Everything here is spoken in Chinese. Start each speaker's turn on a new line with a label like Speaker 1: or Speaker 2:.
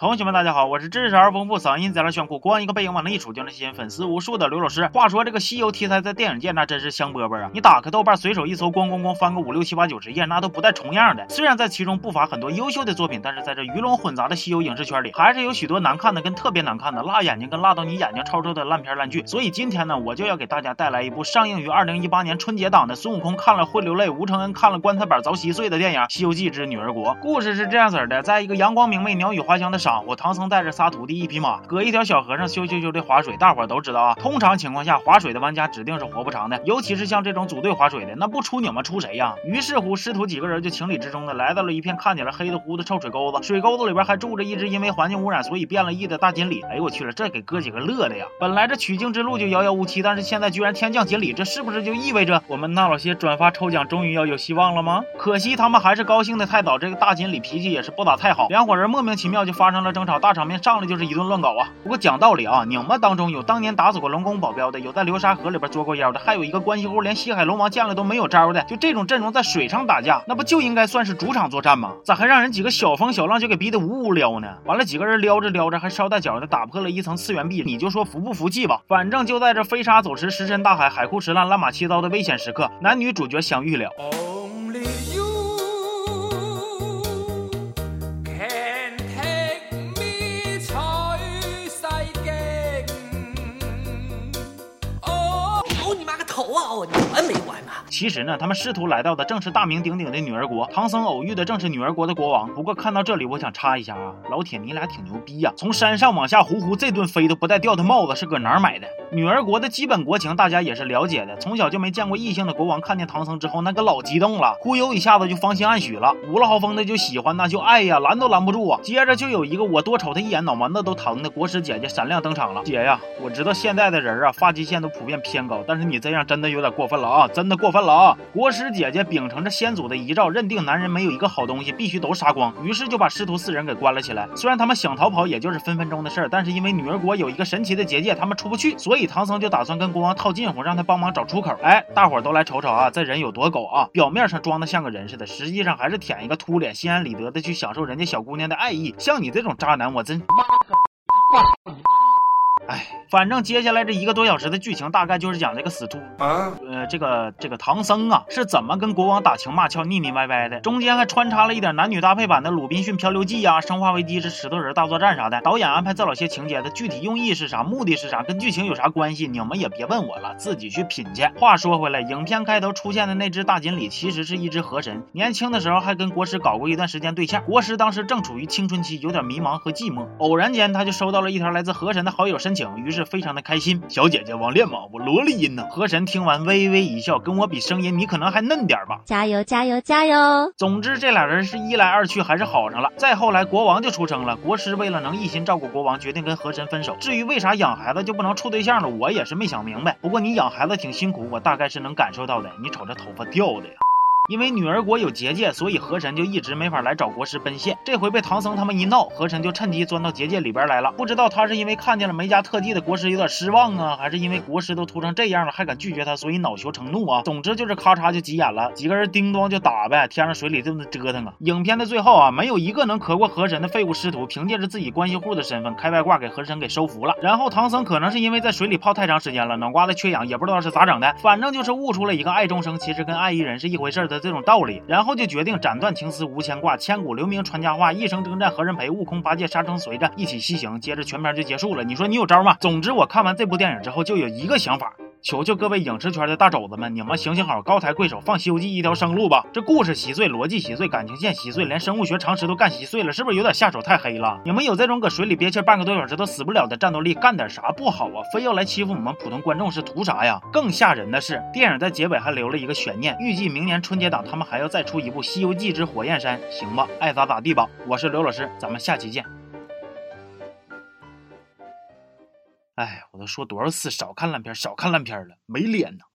Speaker 1: 同学们，大家好，我是知识而丰富、嗓音贼拉炫酷、光一个背影往那一杵就能吸引粉丝无数的刘老师。话说这个西游题材在电影界那真是香饽饽啊！你打开豆瓣随手一搜，咣咣咣翻个五六七八九十页，那都不带重样的。虽然在其中不乏很多优秀的作品，但是在这鱼龙混杂的西游影视圈里，还是有许多难看的跟特别难看的、辣眼睛跟辣到你眼睛抽抽的烂片烂剧。所以今天呢，我就要给大家带来一部上映于二零一八年春节档的孙悟空看了会流泪，吴承恩看了棺材板遭稀碎的电影《西游记之女儿国》。故事是这样子的，在一个阳光明媚、鸟语花香的晌午，唐僧带着仨徒弟一匹马，搁一条小河上咻咻咻的划水，大伙儿都知道啊。通常情况下，划水的玩家指定是活不长的，尤其是像这种组队划水的，那不出你们出谁呀？于是乎，师徒几个人就情理之中的来到了一片看起来黑的乎的臭水沟子，水沟子里边还住着一只因为环境污染所以变了异的大锦鲤。哎我去了，这给哥几个乐的呀！本来这取经之路就遥遥无期，但是现在居然天降锦鲤，这是不是就意味着我们那老些转发抽奖终于要有希望了吗？可惜他们还是高兴的太早，这个大锦鲤脾气也是不咋太好，两伙人莫名其妙就发生了争吵，大场面上来就是一顿乱。搞啊！不过讲道理啊，你们当中有当年打死过龙宫保镖的，有在流沙河里边捉过妖的，还有一个关系户连西海龙王见了都没有招的，就这种阵容在水上打架，那不就应该算是主场作战吗？咋还让人几个小风小浪就给逼得呜呜撩呢？完了，几个人撩着撩着还捎带脚的打破了一层次元壁，你就说服不服气吧？反正就在这飞沙走石、石沉大海、海枯石烂、乱马七糟的危险时刻，男女主角相遇了。有完没完啊？其实呢，他们师徒来到的正是大名鼎鼎的女儿国，唐僧偶遇的正是女儿国的国王。不过看到这里，我想插一下啊，老铁，你俩挺牛逼呀！从山上往下呼呼，这顿飞都不带掉的帽子是搁哪儿买的？女儿国的基本国情大家也是了解的，从小就没见过异性的国王看见唐僧之后，那个老激动了，忽悠一下子就芳心暗许了，无了豪风的就喜欢，那就爱呀，拦都拦不住啊！接着就有一个我多瞅他一眼脑门子都疼的国师姐姐闪亮登场了。姐呀，我知道现在的人啊，发际线都普遍偏高，但是你这样真的有点过分了啊，真的过分了啊！国师姐姐秉承着先祖的遗诏，认定男人没有一个好东西，必须都杀光，于是就把师徒四人给关了起来。虽然他们想逃跑，也就是分分钟的事儿，但是因为女儿国有一个神奇的结界，他们出不去，所以唐僧就打算。跟国王套近乎，让他帮忙找出口。哎，大伙儿都来瞅瞅啊，这人有多狗啊！表面上装的像个人似的，实际上还是舔一个秃脸，心安理得的去享受人家小姑娘的爱意。像你这种渣男，我真妈个！哎，反正接下来这一个多小时的剧情，大概就是讲这个死猪啊，呃，这个这个唐僧啊是怎么跟国王打情骂俏、腻腻歪歪的，中间还穿插了一点男女搭配版的《鲁滨逊漂流记》呀，《生化危机之石头人大作战》啥的。导演安排这老些情节的具体用意是啥，目的是啥，跟剧情有啥关系？你们也别问我了，自己去品去。话说回来，影片开头出现的那只大锦鲤，其实是一只河神，年轻的时候还跟国师搞过一段时间对象。国师当时正处于青春期，有点迷茫和寂寞，偶然间他就收到了一条来自河神的好友申请，于是非常的。开心，小姐姐网恋吗？我萝莉音呢。河神听完微微一笑，跟我比声音，你可能还嫩点吧。
Speaker 2: 加油加油加油！
Speaker 1: 总之这俩人是一来二去还是好上了。再后来国王就出生了，国师为了能一心照顾国王，决定跟河神分手。至于为啥养孩子就不能处对象了，我也是没想明白。不过你养孩子挺辛苦，我大概是能感受到的。你瞅这头发掉的呀。因为女儿国有结界，所以河神就一直没法来找国师奔现。这回被唐僧他们一闹，河神就趁机钻到结界里边来了。不知道他是因为看见了没家特技的国师有点失望啊，还是因为国师都秃成这样了还敢拒绝他，所以恼羞成怒啊。总之就是咔嚓就急眼了，几个人叮咚就打呗，天上水里这么折腾啊。影片的最后啊，没有一个能磕过河神的废物师徒，凭借着自己关系户的身份开外挂给河神给收服了。然后唐僧可能是因为在水里泡太长时间了，脑瓜子缺氧，也不知道是咋整的，反正就是悟出了一个爱终生其实跟爱一人是一回事的这种道理。然后就决定斩断情丝无牵挂，千古留名传佳话，一生征战何人陪？悟空八戒沙僧随着一起西行，接着全片就结束了。你说你有招吗？总之我看完这部电影之后就有一个想法，求求各位影视圈的大肘子们，你们行行好，高抬贵手，放《西游记》一条生路吧。这故事稀碎，逻辑稀碎，感情线稀碎，连生物学常识都干稀碎了，是不是有点下手太黑了？你们有这种搁水里憋气半个多小时都死不了的战斗力，干点啥不好啊？非要来欺负我们普通观众是图啥呀？更吓人的是，电影在结尾还留了一个悬念，预计明年春节档他们还要再出一部《西游记之火焰山》，行吧，爱咋咋地吧。我是刘老师，咱们下期见。哎，我都说多少次少看烂片，少看烂片了，没脸呢。